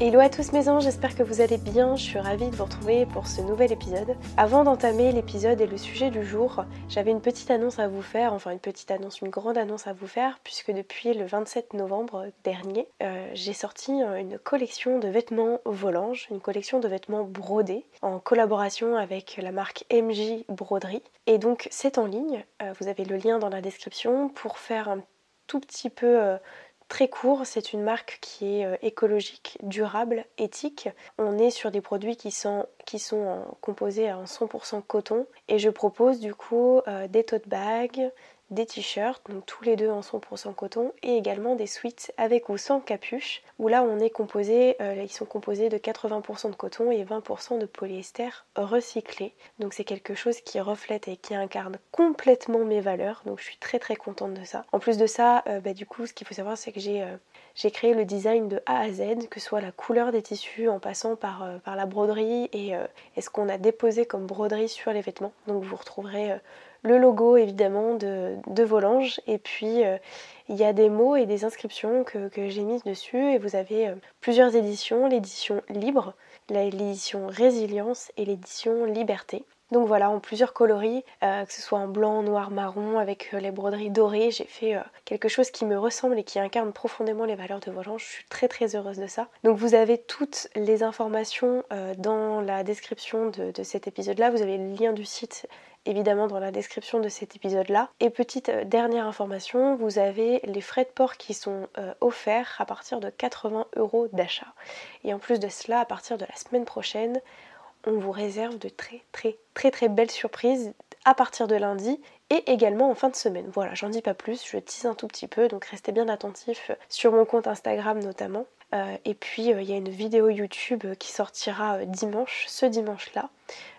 Hello à tous mes anges, j'espère que vous allez bien, je suis ravie de vous retrouver pour ce nouvel épisode. Avant d'entamer l'épisode et le sujet du jour, j'avais une petite annonce à vous faire, enfin une petite annonce, une grande annonce à vous faire, puisque depuis le 27 novembre dernier, euh, j'ai sorti euh, une collection de vêtements Volange, une collection de vêtements brodés, en collaboration avec la marque MJ Broderie. Et donc c'est en ligne, euh, vous avez le lien dans la description pour faire un tout petit peu très court. C'est une marque qui est euh, écologique, durable, éthique. On est sur des produits qui sont, qui sont composés en 100% coton et je propose du coup euh, des tote bags, des t-shirts, donc tous les deux en 100% coton, et également des sweats avec ou sans capuche, où là on est composé, euh, ils sont composés de 80% de coton et 20% de polyester recyclé. Donc c'est quelque chose qui reflète et qui incarne complètement mes valeurs, donc je suis très très contente de ça. En plus de ça, euh, bah, du coup ce qu'il faut savoir c'est que j'ai euh, j'ai créé le design de A à Z, que ce soit la couleur des tissus en passant par, la broderie et, et ce qu'on a déposé comme broderie sur les vêtements. Donc vous retrouverez le logo évidemment de, de Volange et puis euh, il y a des mots et des inscriptions que, j'ai mises dessus. Et vous avez euh, plusieurs éditions, l'édition libre, l'édition résilience et l'édition liberté. Donc voilà, en plusieurs coloris, euh, que ce soit en blanc, noir, marron, avec les broderies dorées, j'ai fait quelque chose qui me ressemble et qui incarne profondément les valeurs de Volange. Je suis très très heureuse de ça. Donc vous avez toutes les informations dans la description de, cet épisode-là. Vous avez le lien du site évidemment dans la description de cet épisode-là. Et petite euh, dernière information, vous avez les frais de port qui sont euh, offerts à partir de 80 euros d'achat. Et en plus de cela, à partir de la semaine prochaine, on vous réserve de très très très très belles surprises à partir de lundi et également en fin de semaine. Voilà, j'en dis pas plus, je tease un tout petit peu, donc restez bien attentifs sur mon compte Instagram notamment. Euh, et puis il y a une vidéo YouTube qui sortira dimanche, ce dimanche-là,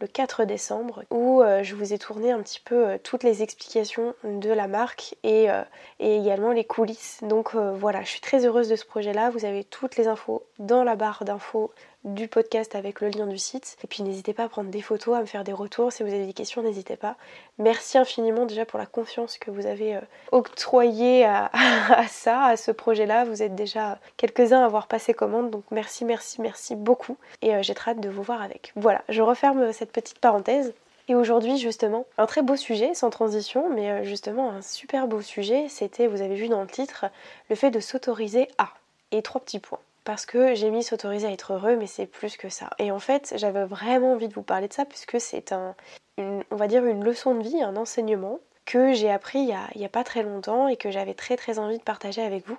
le 4 décembre où euh, je vous ai tourné un petit peu euh, toutes les explications de la marque et, euh, et également les coulisses. Donc voilà, je suis très heureuse de ce projet-là. Vous avez toutes les infos dans la barre d'infos du podcast avec le lien du site. Et puis n'hésitez pas à prendre des photos, à me faire des retours. Si vous avez des questions, n'hésitez pas. Merci infiniment déjà pour la confiance que vous avez euh, octroyée à, ça, à ce projet-là. Vous êtes déjà quelques-uns à avoir passé commande. Donc merci, merci, merci beaucoup. Et euh, j'ai très hâte de vous voir avec. Voilà, je referme cette petite parenthèse. Et aujourd'hui, justement, un très beau sujet, sans transition, mais euh, justement un super beau sujet, c'était, vous avez vu dans le titre, le fait de s'autoriser à. Et trois petits points parce que j'ai mis s'autoriser à être heureux, mais c'est plus que ça. Et en fait, j'avais vraiment envie de vous parler de ça, puisque c'est un, on va dire une leçon de vie, un enseignement que j'ai appris il y, a, pas très longtemps et que j'avais très très envie de partager avec vous.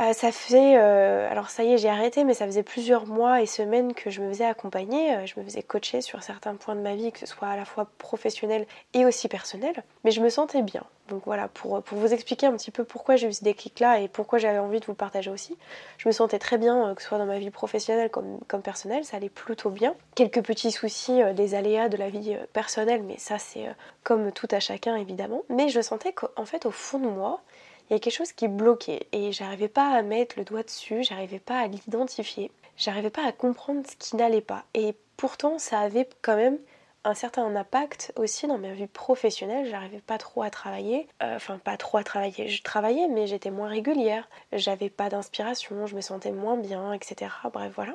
Euh, ça faisait, euh, alors ça y est, j'ai arrêté, mais ça faisait plusieurs mois et semaines que je me faisais accompagner, euh, je me faisais coacher sur certains points de ma vie, que ce soit à la fois professionnel et aussi personnel, mais je me sentais bien. Donc voilà, pour, vous expliquer un petit peu pourquoi j'ai eu ce déclic-là et pourquoi j'avais envie de vous partager aussi, je me sentais très bien, que ce soit dans ma vie professionnelle comme, comme personnelle, ça allait plutôt bien. Quelques petits soucis, des aléas de la vie personnelle, mais ça c'est comme tout à chacun évidemment, mais je sentais qu'en fait au fond de moi, il y a quelque chose qui bloquait et j'arrivais pas à mettre le doigt dessus, j'arrivais pas à l'identifier, j'arrivais pas à comprendre ce qui n'allait pas. Et pourtant, ça avait quand même un certain impact aussi dans ma vie professionnelle. J'arrivais pas trop à travailler, euh, enfin pas trop à travailler. Je travaillais, mais j'étais moins régulière. J'avais pas d'inspiration, je me sentais moins bien, etc. Bref, voilà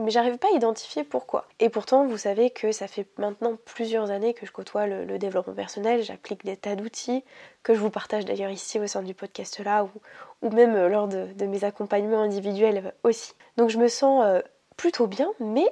mais j'arrive pas à identifier pourquoi. Et pourtant, vous savez que ça fait maintenant plusieurs années que je côtoie le, développement personnel, j'applique des tas d'outils que je vous partage d'ailleurs ici au sein du podcast là ou, même euh, lors de, mes accompagnements individuels aussi. Donc je me sens euh, plutôt bien, mais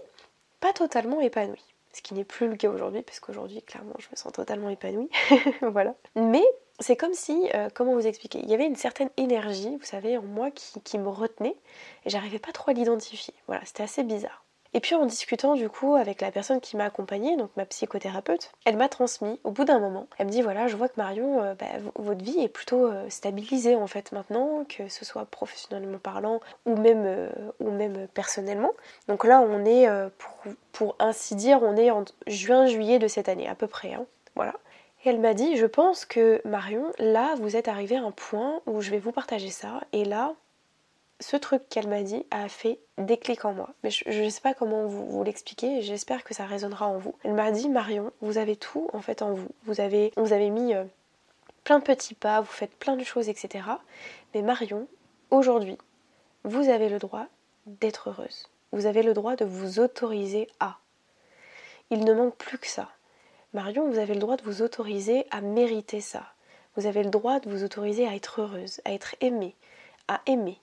pas totalement épanouie. Ce qui n'est plus le cas aujourd'hui, parce qu'aujourd'hui, clairement, je me sens totalement épanouie. voilà. Mais c'est comme si, euh, comment vous expliquer, il y avait une certaine énergie, vous savez, en moi qui, me retenait et j'arrivais pas trop à l'identifier. Voilà, c'était assez bizarre. Et puis en discutant du coup avec la personne qui m'a accompagnée, donc ma psychothérapeute, elle m'a transmis au bout d'un moment, elle me dit voilà je vois que Marion, euh, bah, votre vie est plutôt euh, stabilisée en fait maintenant, que ce soit professionnellement parlant ou même, personnellement. Donc là on est, pour, pour, ainsi dire, on est en juin-juillet de cette année à peu près. Hein. voilà. Et elle m'a dit je pense que Marion, là vous êtes arrivé à un point où je vais vous partager ça, et là ce truc qu'elle m'a dit a fait déclic en moi. Mais je ne sais pas comment vous, vous l'expliquer, j'espère que ça résonnera en vous. Elle m'a dit Marion, vous avez tout en fait en vous. Vous avez, vous mis euh, plein de petits pas, vous faites plein de choses, etc. Mais Marion, aujourd'hui, vous avez le droit d'être heureuse. Vous avez le droit de vous autoriser à. Il ne manque plus que ça. Marion, vous avez le droit de vous autoriser à mériter ça. Vous avez le droit de vous autoriser à être heureuse, à être aimée, à aimer,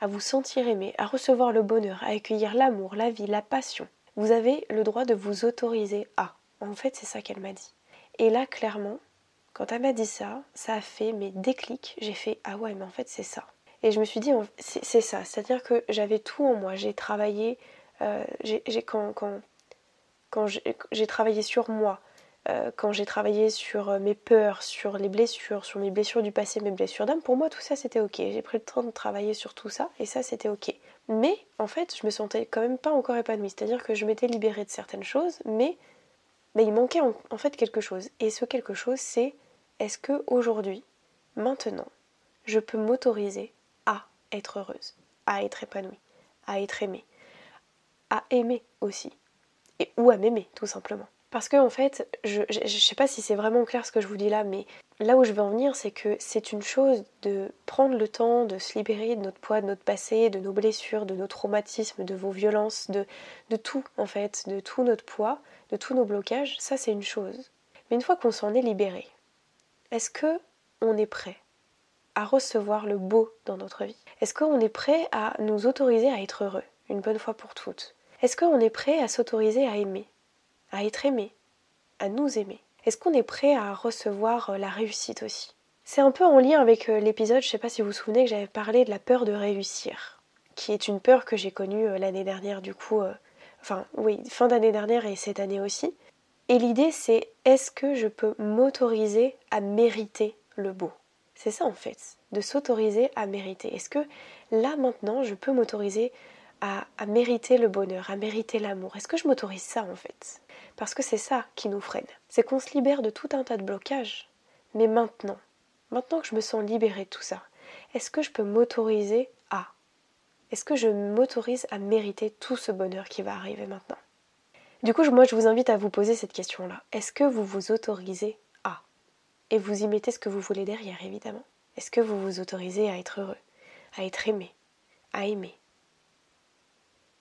à vous sentir aimé, à recevoir le bonheur, à accueillir l'amour, la vie, la passion. Vous avez le droit de vous autoriser à. En fait, c'est ça qu'elle m'a dit. Et là, clairement, quand elle m'a dit ça, ça a fait mes déclics. J'ai fait ah ouais, mais en fait, c'est ça. Et je me suis dit, c'est ça. C'est-à-dire que j'avais tout en moi. J'ai travaillé, euh, quand, quand, quand j'ai travaillé sur moi, euh, quand j'ai travaillé sur euh, mes peurs, sur les blessures, sur mes blessures du passé, mes blessures d'âme, pour moi tout ça c'était ok. J'ai pris le temps de travailler sur tout ça et ça c'était ok. Mais en fait, je me sentais quand même pas encore épanouie. C'est-à-dire que je m'étais libérée de certaines choses, mais, il manquait en, en, fait quelque chose. Et ce quelque chose, c'est est-ce que aujourd'hui, maintenant, je peux m'autoriser à être heureuse, à être épanouie, à être aimée, à aimer aussi, et ou à m'aimer tout simplement. Parce que en fait, je ne sais pas si c'est vraiment clair ce que je vous dis là, mais là où je veux en venir, c'est que c'est une chose de prendre le temps de se libérer de notre poids, de notre passé, de nos blessures, de nos traumatismes, de vos violences, de, tout en fait, de tout notre poids, de tous nos blocages. Ça, c'est une chose. Mais une fois qu'on s'en est libéré, est-ce que on est prêt à recevoir le beau dans notre vie? Est-ce qu'on est prêt à nous autoriser à être heureux une bonne fois pour toutes? Est-ce qu'on est prêt à s'autoriser à aimer? À être aimé, à nous aimer. Est-ce qu'on est prêt à recevoir euh, la réussite aussi? C'est un peu en lien avec euh, l'épisode, je ne sais pas si vous vous souvenez que j'avais parlé de la peur de réussir, qui est une peur que j'ai connue euh, l'année dernière du coup, enfin oui, fin d'année dernière et cette année aussi. Et l'idée c'est est-ce que je peux m'autoriser à mériter le beau? C'est ça en fait, de s'autoriser à mériter. Est-ce que là maintenant je peux m'autoriser à, à, mériter le bonheur, à mériter l'amour? Est-ce que je m'autorise ça en fait? Parce que c'est ça qui nous freine. C'est qu'on se libère de tout un tas de blocages. Mais maintenant, maintenant que je me sens libérée de tout ça, est-ce que je peux m'autoriser à Est-ce que je m'autorise à mériter tout ce bonheur qui va arriver maintenant? Du coup, moi, je vous invite à vous poser cette question-là. Est-ce que vous vous autorisez à Et vous y mettez ce que vous voulez derrière, évidemment. Est-ce que vous vous autorisez à être heureux, à être aimé, à aimer?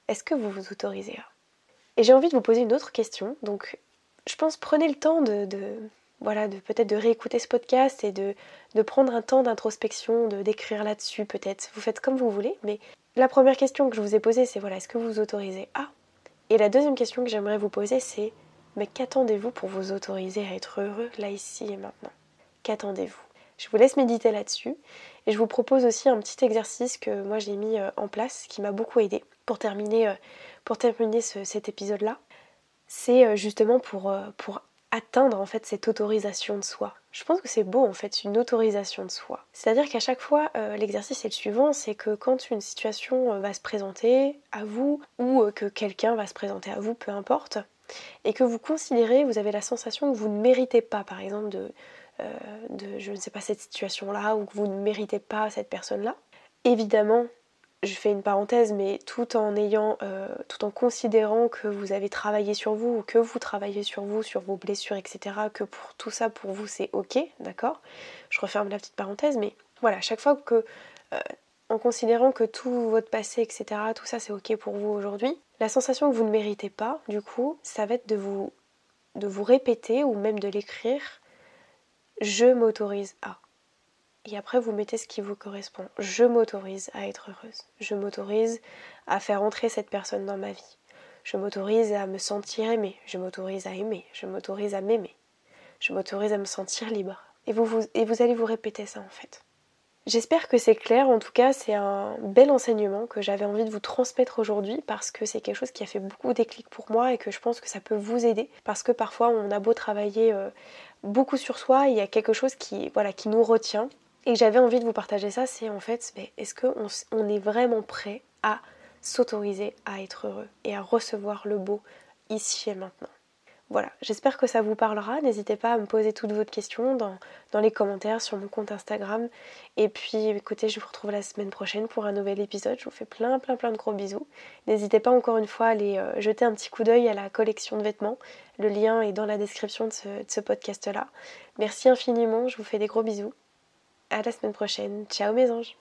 Est-ce que vous vous autorisez à? Et j'ai envie de vous poser une autre question. Donc, je pense prenez le temps de, voilà, peut-être de réécouter ce podcast et de, de prendre un temps d'introspection, de d'écrire là-dessus peut-être. Vous faites comme vous voulez, mais la première question que je vous ai posée, c'est voilà, est-ce que vous vous autorisez à? Et la deuxième question que j'aimerais vous poser, c'est mais qu'attendez-vous pour vous autoriser à être heureux là, ici et maintenant? Qu'attendez-vous? Je vous laisse méditer là-dessus et je vous propose aussi un petit exercice que moi j'ai mis euh, en place qui m'a beaucoup aidé pour terminer euh, cet épisode-là, c'est euh, justement pour, pour atteindre en fait cette autorisation de soi. Je pense que c'est beau en fait une autorisation de soi. C'est-à-dire qu'à chaque fois, l'exercice est le suivant, c'est que quand une situation va se présenter à vous ou que quelqu'un va se présenter à vous, peu importe, et que vous considérez, vous avez la sensation que vous ne méritez pas, par exemple, de, de je ne sais pas, cette situation-là, ou que vous ne méritez pas cette personne-là, évidemment, je fais une parenthèse, mais tout en ayant, euh, tout en considérant que vous avez travaillé sur vous, ou que vous travaillez sur vous, sur vos blessures, etc., que pour tout ça pour vous c'est ok, d'accord? Je referme la petite parenthèse, mais voilà, chaque fois que, euh, en considérant que tout votre passé, etc., tout ça c'est ok pour vous aujourd'hui, la sensation que vous ne méritez pas, du coup, ça va être de vous, de vous répéter ou même de l'écrire, je m'autorise à. Et après, vous mettez ce qui vous correspond. Je m'autorise à être heureuse. Je m'autorise à faire entrer cette personne dans ma vie. Je m'autorise à me sentir aimée. Je m'autorise à aimer. Je m'autorise à m'aimer. Je m'autorise à me sentir libre. Et vous, allez vous répéter ça en fait. J'espère que c'est clair, en tout cas c'est un bel enseignement que j'avais envie de vous transmettre aujourd'hui parce que c'est quelque chose qui a fait beaucoup déclic pour moi et que je pense que ça peut vous aider parce que parfois on a beau travailler euh, beaucoup sur soi, il y a quelque chose qui, voilà, qui nous retient. Et j'avais envie de vous partager ça, c'est en fait est-ce qu'on on est vraiment prêt à s'autoriser à être heureux et à recevoir le beau ici et maintenant? Voilà, j'espère que ça vous parlera. N'hésitez pas à me poser toutes vos questions dans, les commentaires sur mon compte Instagram. Et puis écoutez, je vous retrouve la semaine prochaine pour un nouvel épisode. Je vous fais plein plein plein de gros bisous. N'hésitez pas encore une fois à aller euh, jeter un petit coup d'œil à la collection de vêtements. Le lien est dans la description de ce, de ce podcast-là. Merci infiniment, je vous fais des gros bisous. À la semaine prochaine. Ciao mes anges